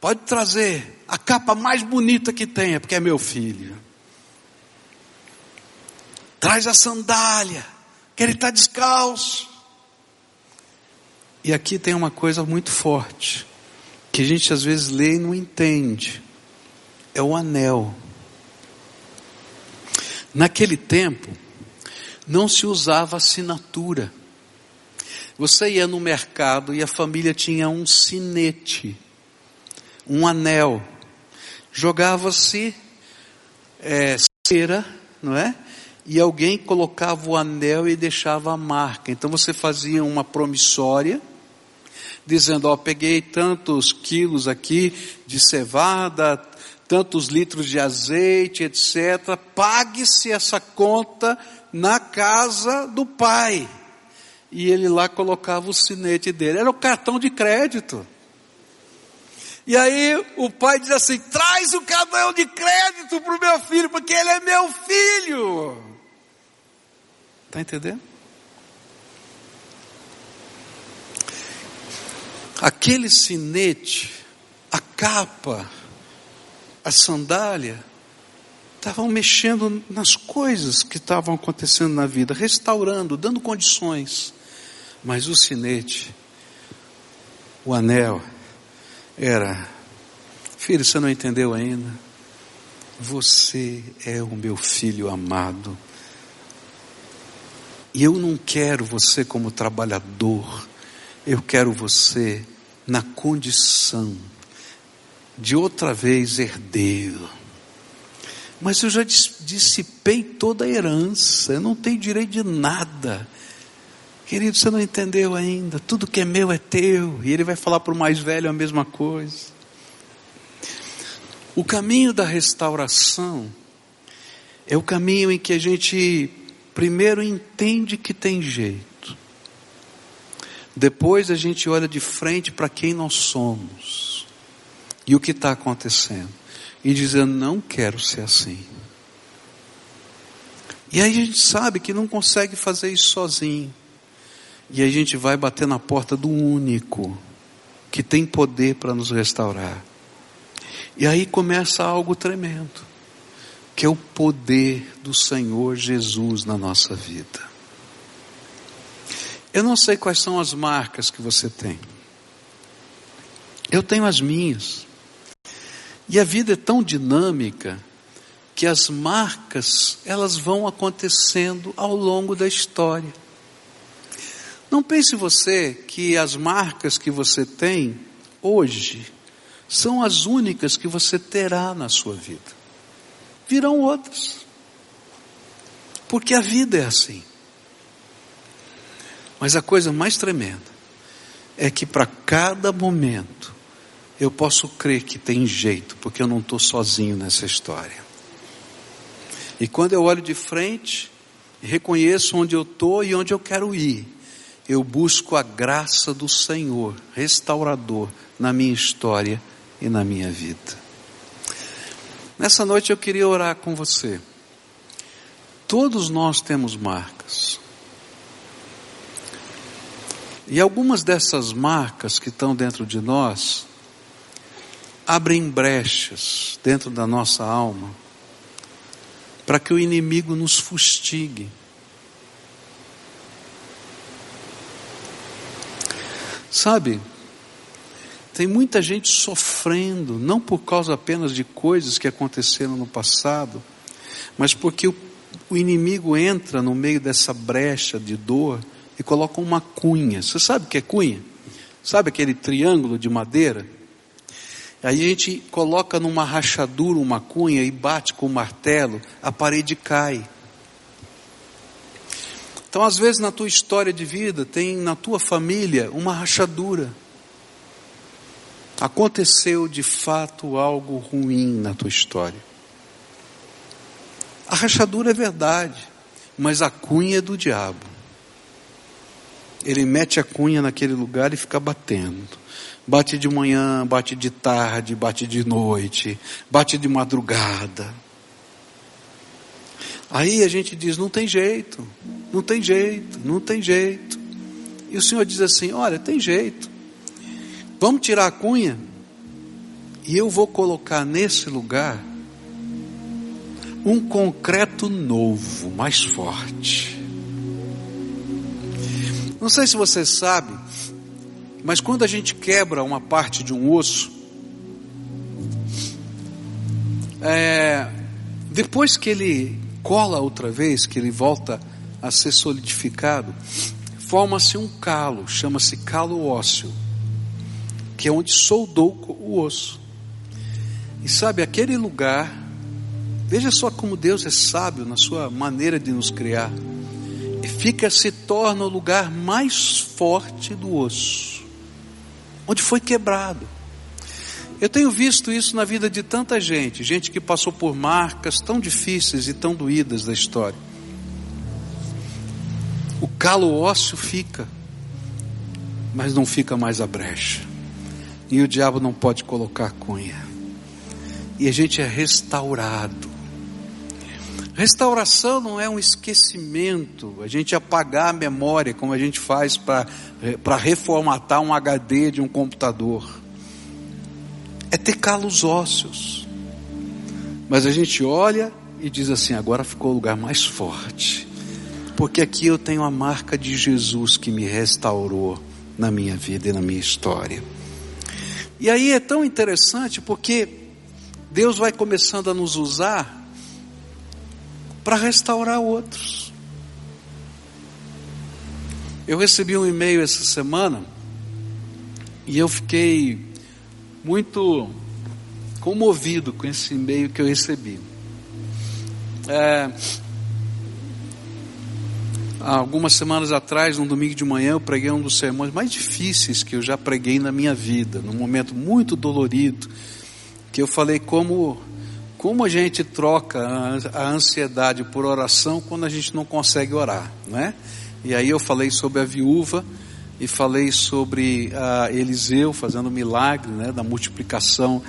pode trazer a capa mais bonita que tenha, porque é meu filho, traz a sandália, que ele está descalço, e aqui tem uma coisa muito forte, que a gente às vezes lê e não entende. É o anel. Naquele tempo, não se usava assinatura. Você ia no mercado e a família tinha um sinete, um anel. Jogava-se é, cera, não é? E alguém colocava o anel e deixava a marca. Então você fazia uma promissória dizendo, ó, peguei tantos quilos aqui de cevada, tantos litros de azeite, etc. Pague-se essa conta na casa do pai. E ele lá colocava o sinete dele. Era o cartão de crédito. E aí o pai diz assim: traz o cartão de crédito para o meu filho, porque ele é meu filho. Está entendendo? Aquele sinete, a capa, a sandália, estavam mexendo nas coisas que estavam acontecendo na vida, restaurando, dando condições. Mas o sinete, o anel, era: Filho, você não entendeu ainda? Você é o meu filho amado. E eu não quero você como trabalhador, eu quero você na condição de outra vez herdeiro. Mas eu já dissipei toda a herança, eu não tenho direito de nada. Querido, você não entendeu ainda, tudo que é meu é teu. E ele vai falar para o mais velho a mesma coisa. O caminho da restauração é o caminho em que a gente primeiro entende que tem jeito depois a gente olha de frente para quem nós somos e o que está acontecendo e diz: Eu não quero ser assim. E aí a gente sabe que não consegue fazer isso sozinho. E aí a gente vai bater na porta do único, que tem poder para nos restaurar. E aí começa algo tremendo, que é o poder do Senhor Jesus na nossa vida. Eu não sei quais são as marcas que você tem. Eu tenho as minhas. E a vida é tão dinâmica que as marcas, elas vão acontecendo ao longo da história. Não pense você que as marcas que você tem hoje são as únicas que você terá na sua vida. Virão outras. Porque a vida é assim. Mas a coisa mais tremenda é que para cada momento eu posso crer que tem jeito, porque eu não estou sozinho nessa história. E quando eu olho de frente, reconheço onde eu estou e onde eu quero ir, eu busco a graça do Senhor, restaurador, na minha história e na minha vida. Nessa noite eu queria orar com você. Todos nós temos marcas. E algumas dessas marcas que estão dentro de nós abrem brechas dentro da nossa alma para que o inimigo nos fustigue. Sabe, tem muita gente sofrendo, não por causa apenas de coisas que aconteceram no passado, mas porque o, o inimigo entra no meio dessa brecha de dor e coloca uma cunha. Você sabe o que é cunha? Sabe aquele triângulo de madeira? Aí a gente coloca numa rachadura uma cunha e bate com o martelo, a parede cai. Então, às vezes, na tua história de vida, tem na tua família uma rachadura. Aconteceu de fato algo ruim na tua história. A rachadura é verdade, mas a cunha é do diabo. Ele mete a cunha naquele lugar e fica batendo. Bate de manhã, bate de tarde, bate de noite, bate de madrugada. Aí a gente diz: não tem jeito, não tem jeito, não tem jeito. E o Senhor diz assim: olha, tem jeito. Vamos tirar a cunha e eu vou colocar nesse lugar um concreto novo, mais forte. Não sei se você sabe, mas quando a gente quebra uma parte de um osso, é, depois que ele cola outra vez, que ele volta a ser solidificado, forma-se um calo, chama-se calo ósseo, que é onde soldou o osso. E sabe, aquele lugar, veja só como Deus é sábio na sua maneira de nos criar. Fica, se torna o lugar mais forte do osso, onde foi quebrado. Eu tenho visto isso na vida de tanta gente, gente que passou por marcas tão difíceis e tão doídas da história. O calo ósseo fica, mas não fica mais a brecha. E o diabo não pode colocar cunha. E a gente é restaurado. Restauração não é um esquecimento, a gente apagar a memória, como a gente faz para reformatar um HD de um computador é ter calos ósseos. Mas a gente olha e diz assim: agora ficou o lugar mais forte, porque aqui eu tenho a marca de Jesus que me restaurou na minha vida e na minha história. E aí é tão interessante porque Deus vai começando a nos usar para restaurar outros. Eu recebi um e-mail essa semana e eu fiquei muito comovido com esse e-mail que eu recebi. É, algumas semanas atrás, num domingo de manhã, eu preguei um dos sermões mais difíceis que eu já preguei na minha vida, num momento muito dolorido, que eu falei como como a gente troca a ansiedade por oração quando a gente não consegue orar, né? E aí eu falei sobre a viúva e falei sobre uh, Eliseu fazendo o milagre né, da multiplicação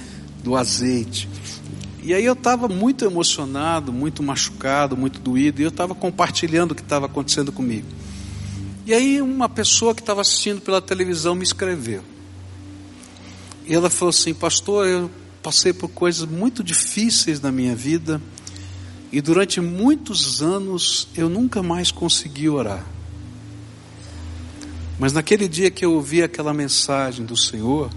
do azeite. E aí eu estava muito emocionado, muito machucado, muito doído, e eu estava compartilhando o que estava acontecendo comigo. E aí uma pessoa que estava assistindo pela televisão me escreveu. E ela falou assim: Pastor, eu passei por coisas muito difíceis na minha vida e durante muitos anos eu nunca mais consegui orar. Mas naquele dia que eu ouvi aquela mensagem do Senhor,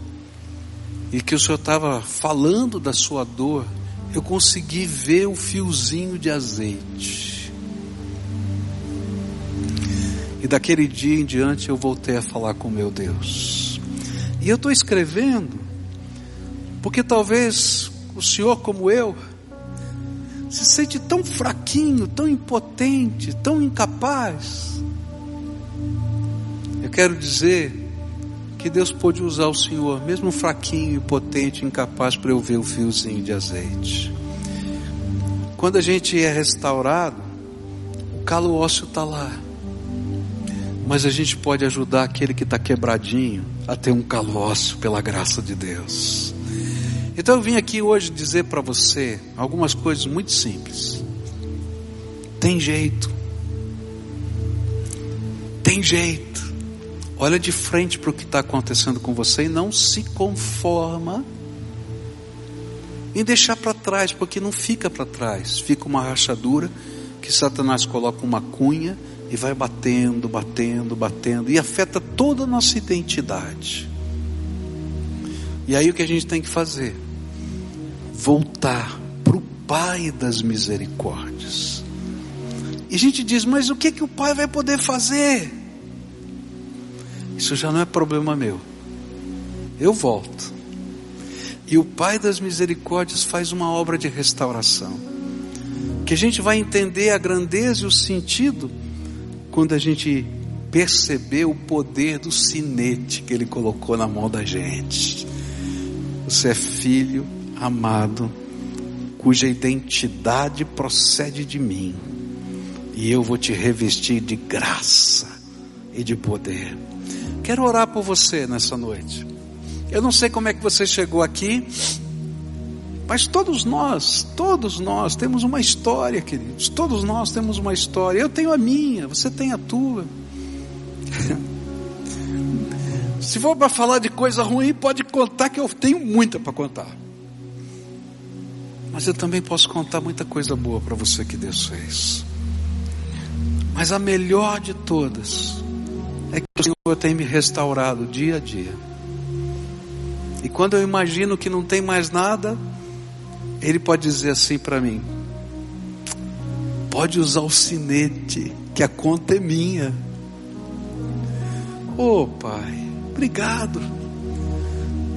e que o Senhor estava falando da sua dor, eu consegui ver o fiozinho de azeite. E daquele dia em diante eu voltei a falar com meu Deus. E eu estou escrevendo, porque talvez o Senhor, como eu, se sente tão fraquinho, tão impotente, tão incapaz. Eu quero dizer que Deus pôde usar o Senhor, mesmo fraquinho, impotente, incapaz, para eu ver o fiozinho de azeite. Quando a gente é restaurado, o calo ósseo está lá. Mas a gente pode ajudar aquele que está quebradinho a ter um calo ósseo pela graça de Deus. Então eu vim aqui hoje dizer para você algumas coisas muito simples. Tem jeito. Tem jeito. Olha de frente para o que está acontecendo com você e não se conforma em deixar para trás, porque não fica para trás, fica uma rachadura que Satanás coloca uma cunha e vai batendo, batendo, batendo e afeta toda a nossa identidade. E aí o que a gente tem que fazer? Voltar para o Pai das misericórdias. E a gente diz, mas o que que o Pai vai poder fazer? Isso já não é problema meu. Eu volto. E o Pai das Misericórdias faz uma obra de restauração. Que a gente vai entender a grandeza e o sentido quando a gente perceber o poder do sinete que Ele colocou na mão da gente. Você é filho amado, cuja identidade procede de mim, e eu vou te revestir de graça e de poder. Quero orar por você nessa noite. Eu não sei como é que você chegou aqui, mas todos nós, todos nós temos uma história, queridos. Todos nós temos uma história. Eu tenho a minha, você tem a tua. Se for para falar de coisa ruim, pode contar que eu tenho muita para contar. Mas eu também posso contar muita coisa boa para você que Deus fez. Mas a melhor de todas é que o Senhor tem me restaurado dia a dia. E quando eu imagino que não tem mais nada, Ele pode dizer assim para mim: pode usar o sinete, que a conta é minha. Oh Pai, obrigado.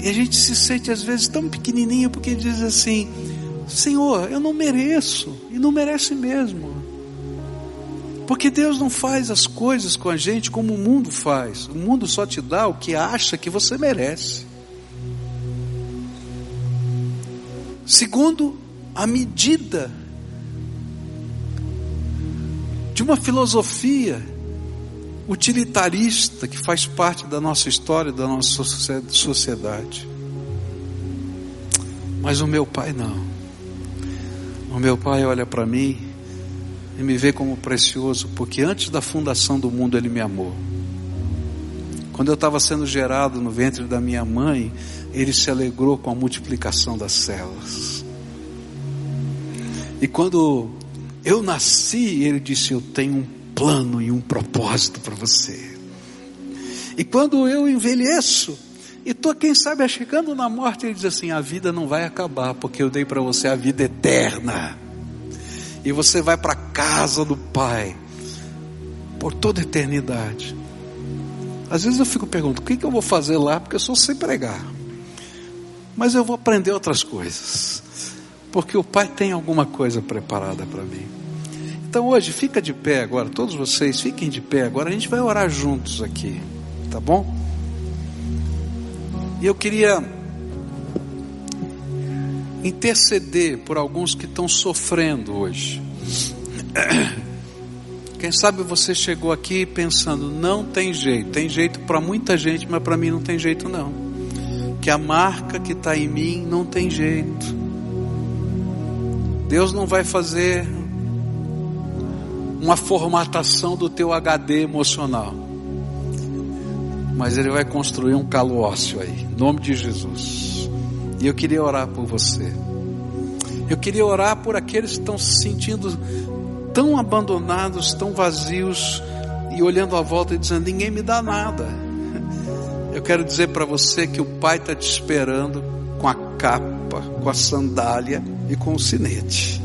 E a gente se sente às vezes tão pequenininho porque diz assim: Senhor, eu não mereço, e não merece mesmo. Porque Deus não faz as coisas com a gente como o mundo faz. O mundo só te dá o que acha que você merece. Segundo, a medida de uma filosofia utilitarista que faz parte da nossa história, da nossa sociedade. Mas o meu pai não. O meu pai olha para mim e me vê como precioso, porque antes da fundação do mundo ele me amou. Quando eu estava sendo gerado no ventre da minha mãe, ele se alegrou com a multiplicação das células. E quando eu nasci, ele disse: Eu tenho um plano e um propósito para você. E quando eu envelheço, e estou, quem sabe, chegando na morte, ele diz assim: A vida não vai acabar, porque eu dei para você a vida eterna e você vai para a casa do Pai por toda a eternidade. Às vezes eu fico perguntando: o que, que eu vou fazer lá? Porque eu sou sem pregar. Mas eu vou aprender outras coisas, porque o Pai tem alguma coisa preparada para mim. Então hoje, fica de pé agora, todos vocês fiquem de pé agora, a gente vai orar juntos aqui, tá bom? E eu queria interceder por alguns que estão sofrendo hoje. Quem sabe você chegou aqui pensando, não tem jeito, tem jeito para muita gente, mas para mim não tem jeito não. Que a marca que está em mim não tem jeito. Deus não vai fazer uma formatação do teu HD emocional. Mas ele vai construir um calócio aí, em nome de Jesus. E eu queria orar por você. Eu queria orar por aqueles que estão se sentindo tão abandonados, tão vazios e olhando à volta e dizendo: ninguém me dá nada. Eu quero dizer para você que o Pai está te esperando com a capa, com a sandália e com o sinete.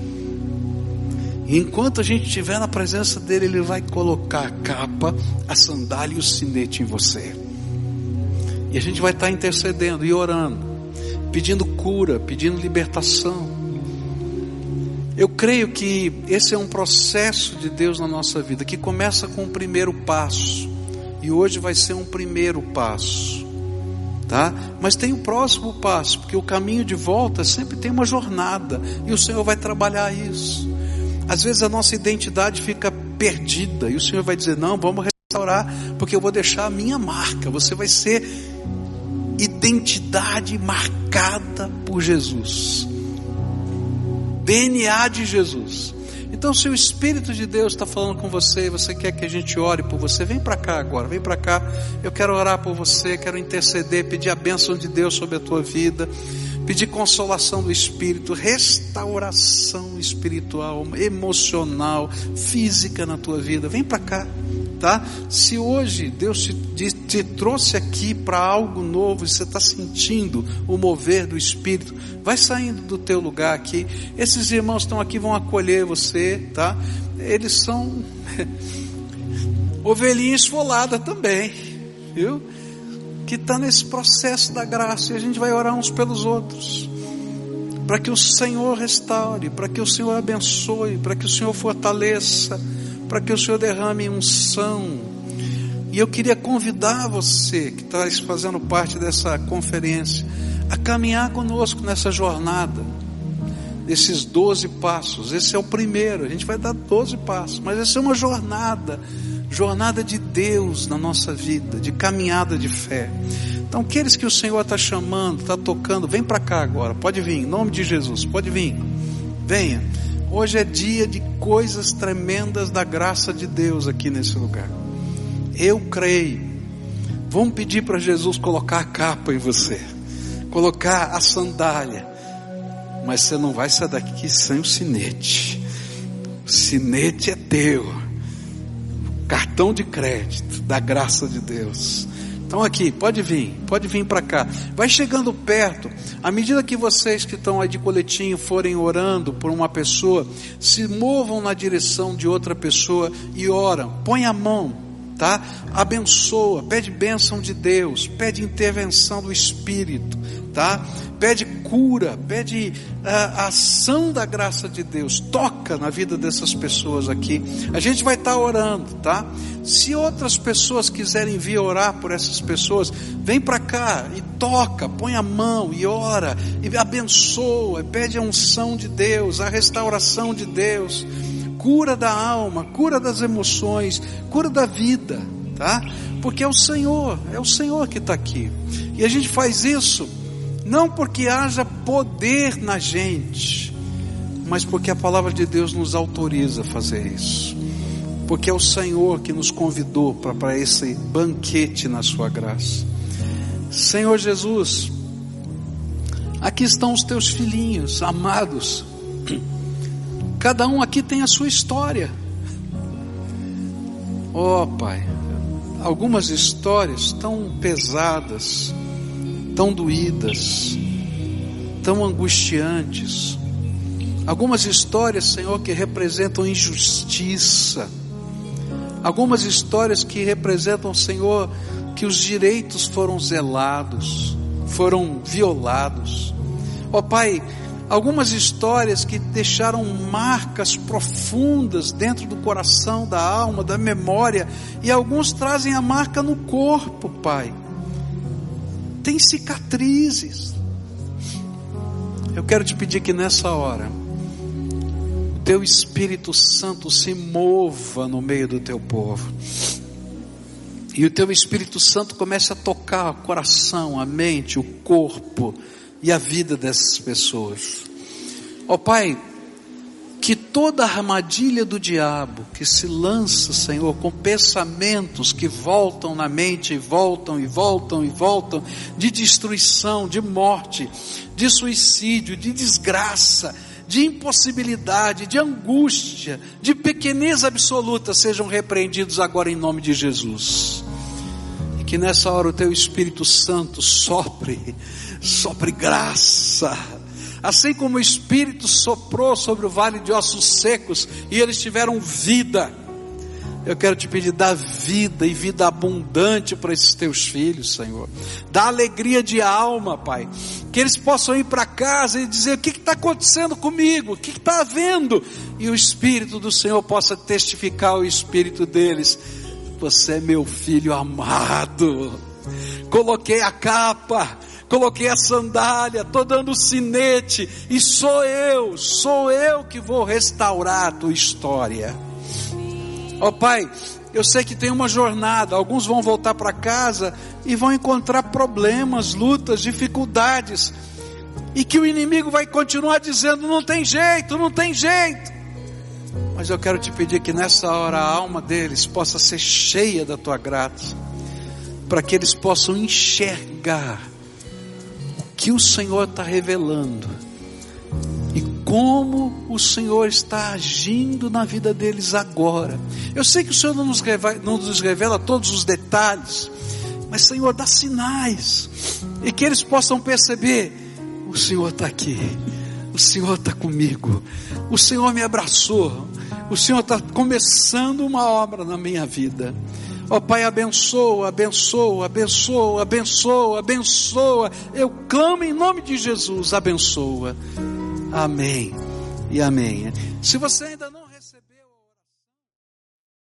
E enquanto a gente estiver na presença dele, ele vai colocar a capa, a sandália e o sinete em você. E a gente vai estar intercedendo e orando, pedindo cura, pedindo libertação. Eu creio que esse é um processo de Deus na nossa vida que começa com o primeiro passo. E hoje vai ser um primeiro passo. Tá? Mas tem o próximo passo, porque o caminho de volta sempre tem uma jornada, e o Senhor vai trabalhar isso. Às vezes a nossa identidade fica perdida e o Senhor vai dizer: Não, vamos restaurar, porque eu vou deixar a minha marca. Você vai ser identidade marcada por Jesus, DNA de Jesus. Então, se o Espírito de Deus está falando com você, você quer que a gente ore por você, vem para cá agora, vem para cá. Eu quero orar por você, quero interceder, pedir a bênção de Deus sobre a tua vida pedir consolação do Espírito, restauração espiritual, emocional, física na tua vida. Vem para cá, tá? Se hoje Deus te, te trouxe aqui para algo novo, e você está sentindo o mover do Espírito, vai saindo do teu lugar aqui. Esses irmãos estão aqui, vão acolher você, tá? Eles são ovelhinha esfolada também, viu? que está nesse processo da graça e a gente vai orar uns pelos outros. Para que o Senhor restaure, para que o Senhor abençoe, para que o Senhor fortaleça, para que o Senhor derrame unção. E eu queria convidar você que está fazendo parte dessa conferência a caminhar conosco nessa jornada, desses 12 passos. Esse é o primeiro, a gente vai dar 12 passos, mas essa é uma jornada jornada de Deus na nossa vida, de caminhada de fé. Então, aqueles que o Senhor está chamando, está tocando, vem para cá agora, pode vir, em nome de Jesus, pode vir, venha. Hoje é dia de coisas tremendas da graça de Deus aqui nesse lugar. Eu creio. Vamos pedir para Jesus colocar a capa em você, colocar a sandália, mas você não vai sair daqui sem o sinete. O sinete é teu cartão de crédito da graça de Deus. Então aqui, pode vir, pode vir para cá. Vai chegando perto. À medida que vocês que estão aí de coletinho forem orando por uma pessoa, se movam na direção de outra pessoa e oram. Põe a mão, tá? Abençoa, pede bênção de Deus, pede intervenção do Espírito, tá? pede cura, pede ah, ação da graça de Deus, toca na vida dessas pessoas aqui. A gente vai estar tá orando, tá? Se outras pessoas quiserem vir orar por essas pessoas, vem para cá e toca, põe a mão e ora, e abençoa, pede a unção de Deus, a restauração de Deus, cura da alma, cura das emoções, cura da vida, tá? Porque é o Senhor, é o Senhor que está aqui. E a gente faz isso não porque haja poder na gente, mas porque a palavra de Deus nos autoriza a fazer isso. Porque é o Senhor que nos convidou para esse banquete na Sua graça. Senhor Jesus, aqui estão os teus filhinhos amados. Cada um aqui tem a sua história. Oh, Pai, algumas histórias tão pesadas, tão doídas, tão angustiantes. Algumas histórias, Senhor, que representam injustiça. Algumas histórias que representam, Senhor, que os direitos foram zelados, foram violados. Ó oh, Pai, algumas histórias que deixaram marcas profundas dentro do coração, da alma, da memória, e alguns trazem a marca no corpo, Pai tem cicatrizes. Eu quero te pedir que nessa hora, o teu Espírito Santo se mova no meio do teu povo. E o teu Espírito Santo comece a tocar o coração, a mente, o corpo e a vida dessas pessoas. Ó oh, Pai, que toda armadilha do diabo que se lança, Senhor, com pensamentos que voltam na mente e voltam e voltam e voltam, de destruição, de morte, de suicídio, de desgraça, de impossibilidade, de angústia, de pequenez absoluta, sejam repreendidos agora em nome de Jesus. Que nessa hora o teu Espírito Santo sopre, sopre graça, assim como o Espírito soprou sobre o vale de ossos secos e eles tiveram vida. Eu quero te pedir, dá vida e vida abundante para esses teus filhos, Senhor. Dá alegria de alma, Pai. Que eles possam ir para casa e dizer: o que está acontecendo comigo? O que está havendo? E o Espírito do Senhor possa testificar ao Espírito deles: Você é meu filho amado. Coloquei a capa coloquei a sandália, estou dando o sinete, e sou eu, sou eu que vou restaurar a tua história. Ó oh, Pai, eu sei que tem uma jornada, alguns vão voltar para casa e vão encontrar problemas, lutas, dificuldades, e que o inimigo vai continuar dizendo: não tem jeito, não tem jeito. Mas eu quero te pedir que nessa hora a alma deles possa ser cheia da tua graça, para que eles possam enxergar que o Senhor está revelando e como o Senhor está agindo na vida deles agora. Eu sei que o Senhor não nos revela, não nos revela todos os detalhes, mas Senhor, dá sinais e que eles possam perceber: o Senhor está aqui, o Senhor está comigo, o Senhor me abraçou, o Senhor está começando uma obra na minha vida. Ó oh, Pai, abençoa, abençoa, abençoa, abençoa, abençoa. Eu clamo em nome de Jesus, abençoa. Amém e amém. Se você ainda não